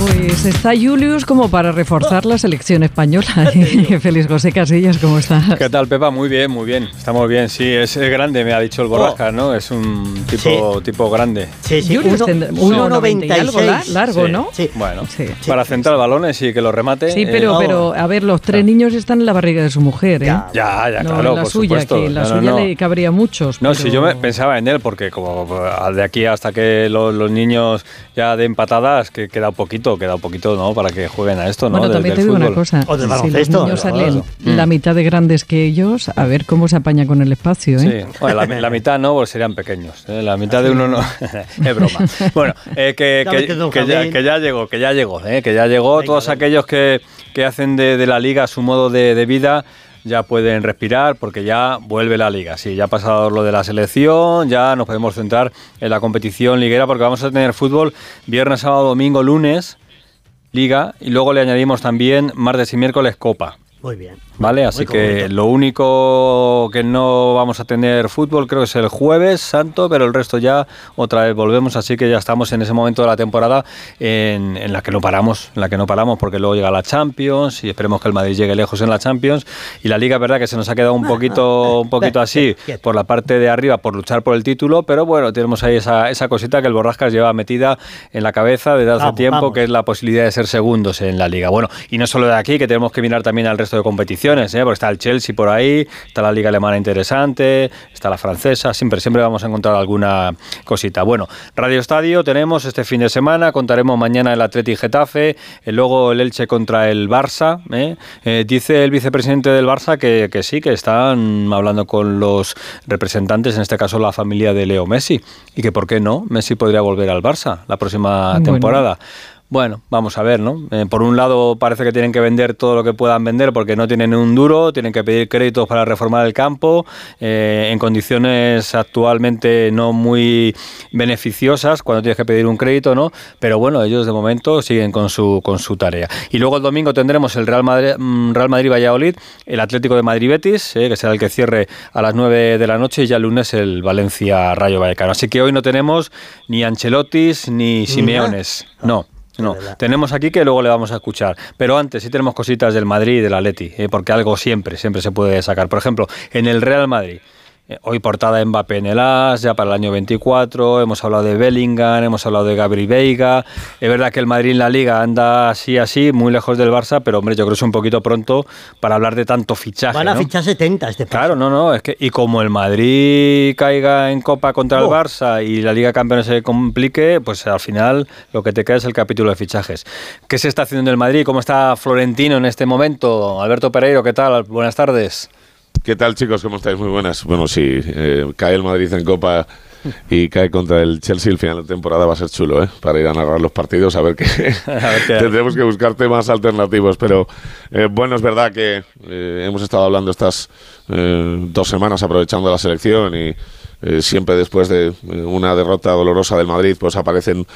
Pues está Julius como para reforzar la selección española. Feliz José Casillas, ¿cómo estás? ¿Qué tal, Pepa? Muy bien, muy bien. Estamos bien. Sí, es grande, me ha dicho el oh. Borrasca, ¿no? Es un tipo, tipo grande. Sí, sí. Julius 1,90 algo largo, ¿no? Sí. Bueno, para centrar balones y que lo remate. Sí, pero, eh, pero a ver, los tres niños están en la barriga de su mujer, ¿eh? Ya, ya, no, claro, la suya, que la suya le cabría muchos. No, si yo me pensaba en él, porque como de aquí hasta que los, los niños ya den patadas, que queda un poquito queda un poquito, ¿no? Para que jueguen a esto, ¿no? Bueno, también te digo una cosa. si los niños salen la mitad de grandes que ellos, a ver cómo se apaña con el espacio, ¿eh? Sí, bueno, la, mitad no, porque serían pequeños. ¿eh? La mitad de uno no. es broma. Bueno, eh, que, que, ya, que, ya, llegó, que ya llegó, ¿eh? Que ya llegó. Todos aquellos que, que hacen de, de la liga su modo de, de vida ya pueden respirar porque ya vuelve la liga. Sí, ya ha pasado lo de la selección, ya nos podemos centrar en la competición liguera porque vamos a tener fútbol viernes, sábado, domingo, lunes, liga y luego le añadimos también martes y miércoles copa. Muy bien. ¿Vale? Así que lo único que no vamos a tener fútbol creo que es el jueves santo, pero el resto ya otra vez volvemos, así que ya estamos en ese momento de la temporada en, la que no paramos, en la que no paramos porque luego llega la Champions y esperemos que el Madrid llegue lejos en la Champions y la Liga, verdad que se nos ha quedado un poquito un poquito así por la parte de arriba por luchar por el título, pero bueno, tenemos ahí esa, esa cosita que el Borrascas lleva metida en la cabeza desde hace tiempo, que es la posibilidad de ser segundos en la Liga. Bueno, y no solo de aquí, que tenemos que mirar también al resto de competiciones ¿eh? porque está el Chelsea por ahí, está la liga alemana interesante, está la francesa, siempre, siempre vamos a encontrar alguna cosita. Bueno, Radio Estadio tenemos este fin de semana, contaremos mañana el Atleti Getafe, eh, luego el Elche contra el Barça. ¿eh? dice el vicepresidente del Barça que, que sí, que están hablando con los representantes, en este caso la familia de Leo Messi, y que por qué no, Messi podría volver al Barça la próxima temporada. Bueno, vamos a ver, ¿no? Eh, por un lado parece que tienen que vender todo lo que puedan vender porque no tienen un duro, tienen que pedir créditos para reformar el campo eh, en condiciones actualmente no muy beneficiosas cuando tienes que pedir un crédito, ¿no? Pero bueno, ellos de momento siguen con su con su tarea. Y luego el domingo tendremos el Real Madrid, mm, Real Madrid Valladolid, el Atlético de Madrid Betis, eh, que será el que cierre a las 9 de la noche y ya el lunes el Valencia Rayo Vallecano. Así que hoy no tenemos ni Ancelotis ni Simeones, no. No, tenemos aquí que luego le vamos a escuchar. Pero antes sí tenemos cositas del Madrid y del Atleti, eh, porque algo siempre, siempre se puede sacar. Por ejemplo, en el Real Madrid. Eh, hoy portada Mbappé en el AS, ya para el año 24, hemos hablado de Bellingham, hemos hablado de Gabri Veiga. Es verdad que el Madrid en la Liga anda así, así, muy lejos del Barça, pero hombre, yo creo que es un poquito pronto para hablar de tanto fichaje. Van a fichar 70 este paso. Claro, no, no, es que, y como el Madrid caiga en Copa contra el oh. Barça y la Liga Campeones se complique, pues al final lo que te queda es el capítulo de fichajes. ¿Qué se está haciendo en el Madrid? ¿Cómo está Florentino en este momento? Alberto Pereiro, ¿qué tal? Buenas tardes. ¿Qué tal, chicos? ¿Cómo estáis? Muy buenas. Bueno, si eh, cae el Madrid en Copa y cae contra el Chelsea, el final de temporada va a ser chulo, ¿eh? Para ir a narrar los partidos, a ver qué. Tendremos que buscar temas alternativos, pero eh, bueno, es verdad que eh, hemos estado hablando estas dos semanas aprovechando la selección y siempre después de una derrota dolorosa del Madrid, pues aparecen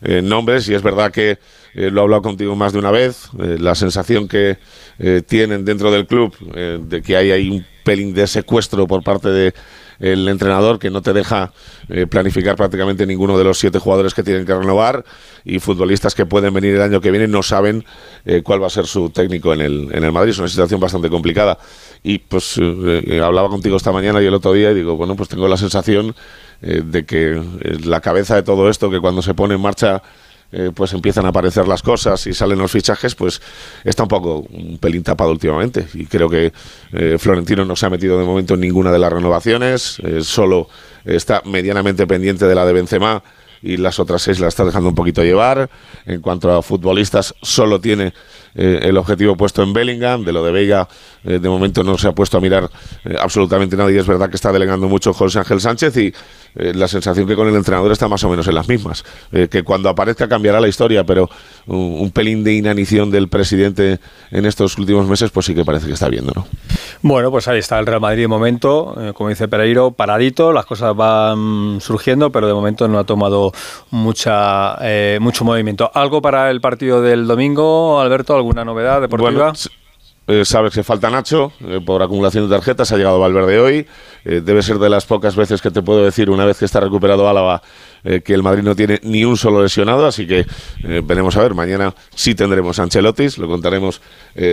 nombres y es verdad que lo he hablado contigo más de una vez, la sensación que eh, tienen dentro del club, eh, de que hay ahí un pelín de secuestro por parte de el entrenador que no te deja eh, planificar prácticamente ninguno de los siete jugadores que tienen que renovar y futbolistas que pueden venir el año que viene no saben cuál va a ser su técnico en el, en el Madrid. Es una situación bastante complicada. Y pues hablaba contigo esta mañana y el otro día y digo, bueno, pues tengo la sensación de que la cabeza de todo esto, que cuando se pone en marcha eh, pues empiezan a aparecer las cosas y salen los fichajes, pues está un poco un pelín tapado últimamente. Y creo que eh, Florentino no se ha metido de momento en ninguna de las renovaciones, eh, solo está medianamente pendiente de la de Benzema y las otras seis la está dejando un poquito llevar. En cuanto a futbolistas, solo tiene el objetivo puesto en Bellingham. De lo de Veiga, de momento no se ha puesto a mirar absolutamente nadie. Es verdad que está delegando mucho José Ángel Sánchez y eh, la sensación que con el entrenador está más o menos en las mismas. Eh, que cuando aparezca cambiará la historia, pero un, pelín de inanición del presidente en estos últimos meses, pues sí que parece que está viendo, ¿no? Bueno, pues ahí está el Real Madrid de momento, eh, como dice Pereiro, paradito, las cosas van surgiendo, pero de momento no ha tomado mucha mucho movimiento. ¿Algo para el partido del domingo, Alberto? ¿Alguna novedad deportiva? eh, sabes que falta Nacho eh, por acumulación de tarjetas, ha llegado Valverde hoy. Eh, debe ser de las pocas veces que te puedo decir, una vez que está recuperado Álava, que el Madrid no tiene ni un solo lesionado. Así que veremos a ver. Mañana sí tendremos a Ancelotis, lo contaremos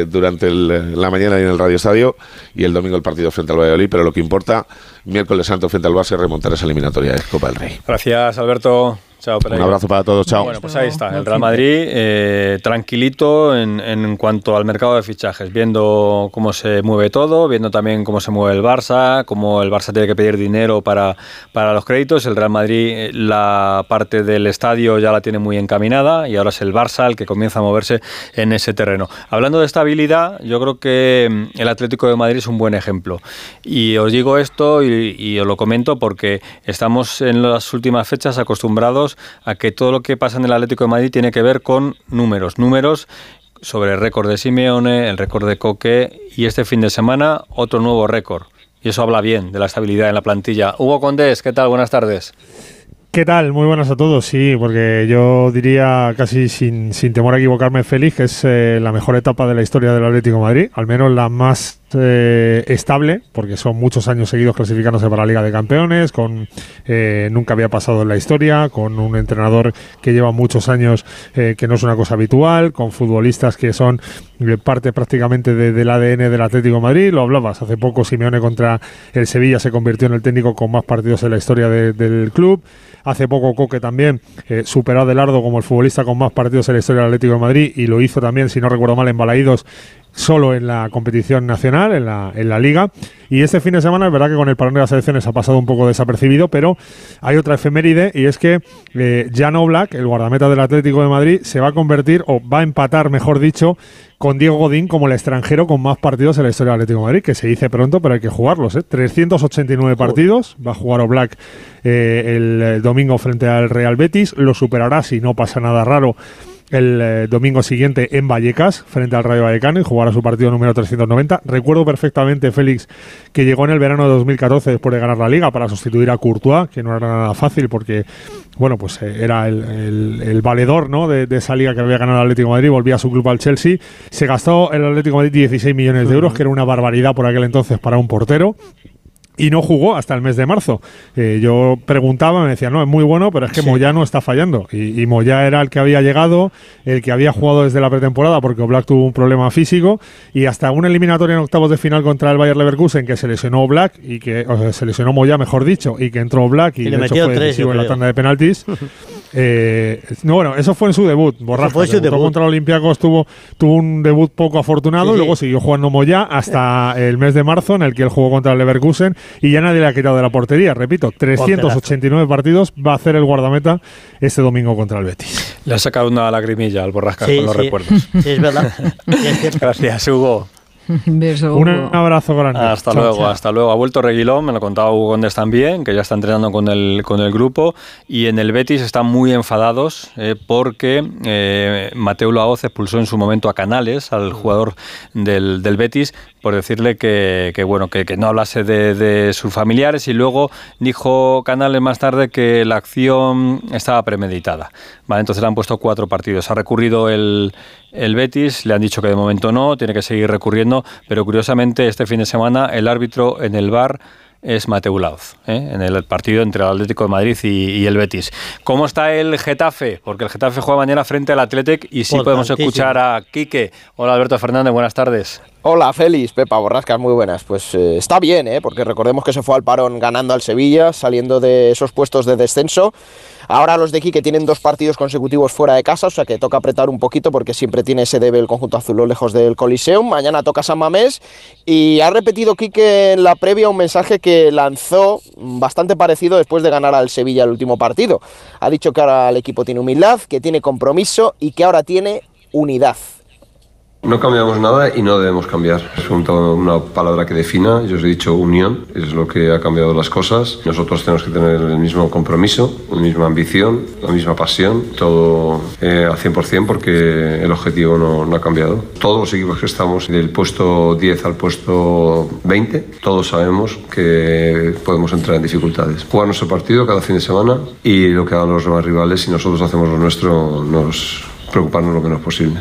durante la mañana en el Radio Estadio. Y el domingo el partido frente al Valladolid. Pero lo que importa, miércoles santo frente al Barça, remontar esa eliminatoria de Copa del Rey. Gracias, Alberto. Un abrazo para todos, chao. Bueno, pues ahí está, el Real Madrid eh, tranquilito en, en, cuanto al mercado de fichajes, viendo cómo se mueve todo, viendo también cómo se mueve el Barça, cómo el Barça tiene que pedir dinero para, para los créditos. El Real Madrid, eh, la parte del estadio ya la tiene muy encaminada y ahora es el Barça el que comienza a moverse en ese terreno. Hablando de estabilidad, yo creo que mm, el Atlético de Madrid es un buen ejemplo. Y os digo esto y, y os lo comento porque estamos en las últimas fechas acostumbrados a que todo lo que pasa en el Atlético de Madrid tiene que ver con números, números sobre el récord de Simeone, el récord de Coque y este fin de semana otro nuevo récord. Y eso habla bien de la estabilidad en la plantilla. Hugo Condés, ¿qué tal? Buenas tardes. ¿Qué tal? Muy buenas a todos. Sí, porque yo diría casi sin, temor a equivocarme, Félix, que es eh, la mejor etapa de la historia del Atlético de Madrid, al menos la más eh, estable, porque son muchos años seguidos clasificándose para la Liga de Campeones, con eh, nunca había pasado en la historia, con un entrenador que lleva muchos años, que no es una cosa habitual, con futbolistas que son parte prácticamente del ADN del Atlético Madrid. Lo hablabas hace poco, Simeone contra el Sevilla se convirtió en el técnico con más partidos en la historia del club. Hace poco Coque también eh, superó a Delardo como el futbolista con más partidos en la historia del Atlético de Madrid y lo hizo también, si no recuerdo mal, en Balaídos solo en la competición nacional, en la, en la liga. Y este fin de semana es verdad que con el parón de las elecciones ha pasado un poco desapercibido, pero hay otra efeméride y es que eh, Jan Oblak, el guardameta del Atlético de Madrid, se va a convertir, o va a empatar, mejor dicho, con Diego Godín como el extranjero con más partidos en la historia del Atlético de Madrid, que se dice pronto, pero hay que jugarlos. ¿eh? 389 partidos, va a jugar Oblak eh, el domingo frente al Real Betis, lo superará si no pasa nada raro el eh, domingo siguiente en Vallecas, frente al Rayo Vallecano, y jugará su partido número 390. Recuerdo perfectamente, Félix, que llegó en el verano de 2014 después de ganar la Liga para sustituir a Courtois, que no era nada fácil porque, bueno, pues eh, era el, valedor ¿no? de, esa liga que había ganado el Atlético de Madrid, volvía a su club al Chelsea. Se gastó el Atlético de Madrid 16 millones de euros, que era una barbaridad por aquel entonces para un portero y no jugó hasta el mes de marzo. Eh, yo preguntaba, me decía, no, es muy bueno, pero es que Moya no está fallando. Y, Moya era el que había llegado, el que había jugado desde la pretemporada, porque Black tuvo un problema físico, y hasta una eliminatoria en octavos de final contra el Bayer Leverkusen, que se lesionó Black, y que o sea, se lesionó Moya, mejor dicho, y que entró Black, y, de hecho fue decisivo en la tanda de penaltis. Eh, no, bueno, eso fue en su debut. Borrajo, fue su debut. contra Olympiacos tuvo, tuvo un debut poco afortunado y luego siguió jugando Moya hasta el mes de marzo, en el que él jugó contra el Leverkusen y ya nadie le ha quitado de la portería. Repito, 389 partidos va a hacer el guardameta este domingo contra el Betis. Le ha sacado una lagrimilla al Borrasca con los recuerdos. Sí, es verdad. Gracias, Hugo. Un abrazo grande. Hasta luego, hasta luego. Ha vuelto Reguilón, me lo contaba Hugo Góndez también, que ya está entrenando con el, con el grupo. Y en el Betis están muy enfadados eh, porque eh, Mateo Laoz expulsó en su momento a Canales, al jugador del, del Betis, por decirle que, que bueno que, que, no hablase de, de, sus familiares y luego dijo Canales más tarde que la acción estaba premeditada. Vale, entonces le han puesto cuatro partidos. Ha recurrido el, el Betis, le han dicho que de momento no, tiene que seguir recurriendo, pero curiosamente este fin de semana el árbitro en el bar es Mateu Lauz, ¿eh? en el partido entre el Atlético de Madrid y, el Betis. ¿Cómo está el Getafe? Porque el Getafe juega mañana frente al Athletic y sí podemos escuchar a Quique. Hola Alberto Fernández, buenas tardes. Hola Félix, Pepa Borrascas, muy buenas. Pues eh, está bien, ¿eh? porque recordemos que se fue al parón ganando al Sevilla, saliendo de esos puestos de descenso. Ahora los de Quique tienen dos partidos consecutivos fuera de casa, o sea que toca apretar un poquito porque siempre tiene ese debe el conjunto azul lejos del Coliseum. Mañana toca San Mamés y ha repetido Quique en la previa un mensaje que lanzó bastante parecido después de ganar al Sevilla el último partido. Ha dicho que ahora el equipo tiene humildad, que tiene compromiso y que ahora tiene unidad. No cambiamos nada y no debemos cambiar. Es una palabra que defina, yo os he dicho unión, es lo que ha cambiado las cosas. Nosotros tenemos que tener el mismo compromiso, la misma ambición, la misma pasión, todo eh, al 100% porque el objetivo no, no, ha cambiado. Todos los equipos que estamos del puesto 10 al puesto 20, todos sabemos que podemos entrar en dificultades. Jugar nuestro partido cada fin de semana y lo que hagan los demás rivales, si nosotros hacemos lo nuestro, nos preocuparnos lo menos posible.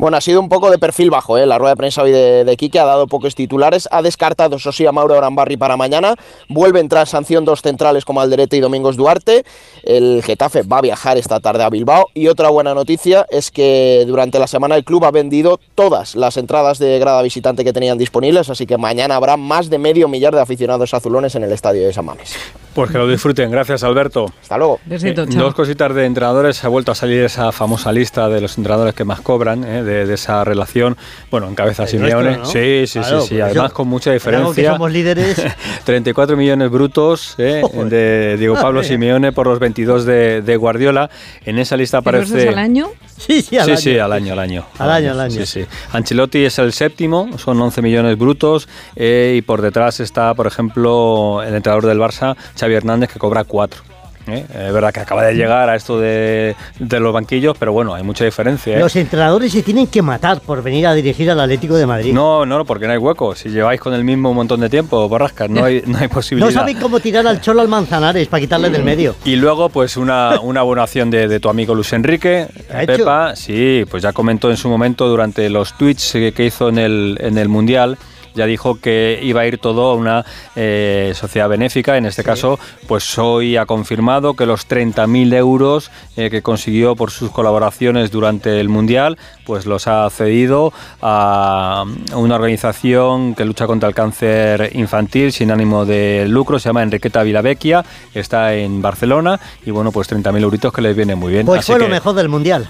Bueno, ha sido un poco de perfil bajo, ¿eh? la rueda de prensa hoy de, de Quique ha dado pocos titulares, ha descartado, eso sí, a Mauro Arambarri para mañana, vuelven tras sanción dos centrales como Alderete y Domingos Duarte, el Getafe va a viajar esta tarde a Bilbao y otra buena noticia es que durante la semana el club ha vendido todas las entradas de grada visitante que tenían disponibles, así que mañana habrá más de medio millar de aficionados azulones en el estadio de San Mamés. Pues que lo disfruten, gracias Alberto. Hasta luego. Besito, Eh, chao. dos cositas de entrenadores, ha vuelto a salir esa famosa lista de los entrenadores que más cobran, eh, de, de esa relación. Bueno, encabeza El Simeone. Sí, sí, Claro, sí, sí. Además, con mucha diferencia. somos líderes. 34 millones brutos eh, de Diego Pablo. Simeone por los 22 de, de Guardiola. En esa lista ¿Pero eso aparece. al año? Sí, sí, al sí, año. sí, al año, al año. Al año, al año. Sí, sí. Ancelotti es el séptimo, son 11 millones brutos. eh, y por detrás está, por ejemplo, el entrenador del Barça, Xavi Hernández, que cobra 4. Es verdad que acaba de llegar a esto de, de los banquillos, pero bueno, hay mucha diferencia. ¿eh? Los entrenadores se tienen que matar por venir a dirigir al Atlético de Madrid. No, no, porque no hay hueco. Si lleváis con el mismo un montón de tiempo, Borrascas, no hay, no hay posibilidad. No saben cómo tirar al cholo al manzanares para quitarle del medio. Y luego, pues una, una buena acción de, de tu amigo Luis Enrique. ¿Ha hecho? Pepa, sí, pues ya comentó en su momento durante los tweets que, que hizo en el, en el Mundial. Ya dijo que iba a ir todo a una eh, sociedad benéfica. En este caso, pues hoy ha confirmado que los 30.000 euros eh, que consiguió por sus colaboraciones durante el Mundial, pues los ha cedido a una organización que lucha contra el cáncer infantil sin ánimo de lucro. Se llama Enriqueta Vilavecchia, está en Barcelona y bueno, pues 30.000 euritos que les viene muy bien. Pues Así fue lo mejor del mundial.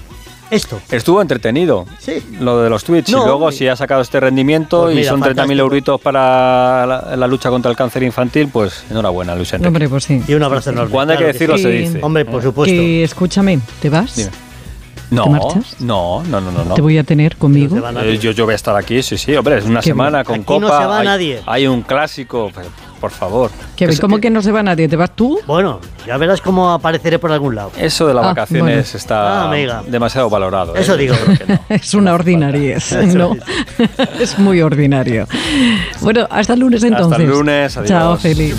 Esto. Estuvo entretenido Sí. lo de los tweets No, y luego si ha sacado este rendimiento Pues y son 30.000 fantástico. euritos para la, la lucha contra el cáncer infantil, pues enhorabuena, Luis Enrique. Hombre, pues sí. Y un abrazo enorme. Cuando hay que decirlo sí. se dice. Hombre, por supuesto. Que escúchame, ¿te vas? Dime. No, ¿Te marchas? no, no, no, no. no. ¿Te voy a tener conmigo? a- Eh, yo, yo voy a estar aquí, sí, sí, hombre, es una Qué semana bueno. con Aquí no copa. se va hay, nadie. hay un clásico, pero, por favor. Que, Que ¿Cómo que no se va nadie? ¿Te vas tú? Bueno, ya verás cómo apareceré por algún lado. Eso de las Ah, vacaciones bueno. está Ah, amiga. demasiado valorado. ¿eh? Eso digo. Creo que no. Es una ordinariez, ¿no? es muy ordinario. Bueno, hasta el lunes Hasta el entonces. lunes, adiós. Chao, feliz.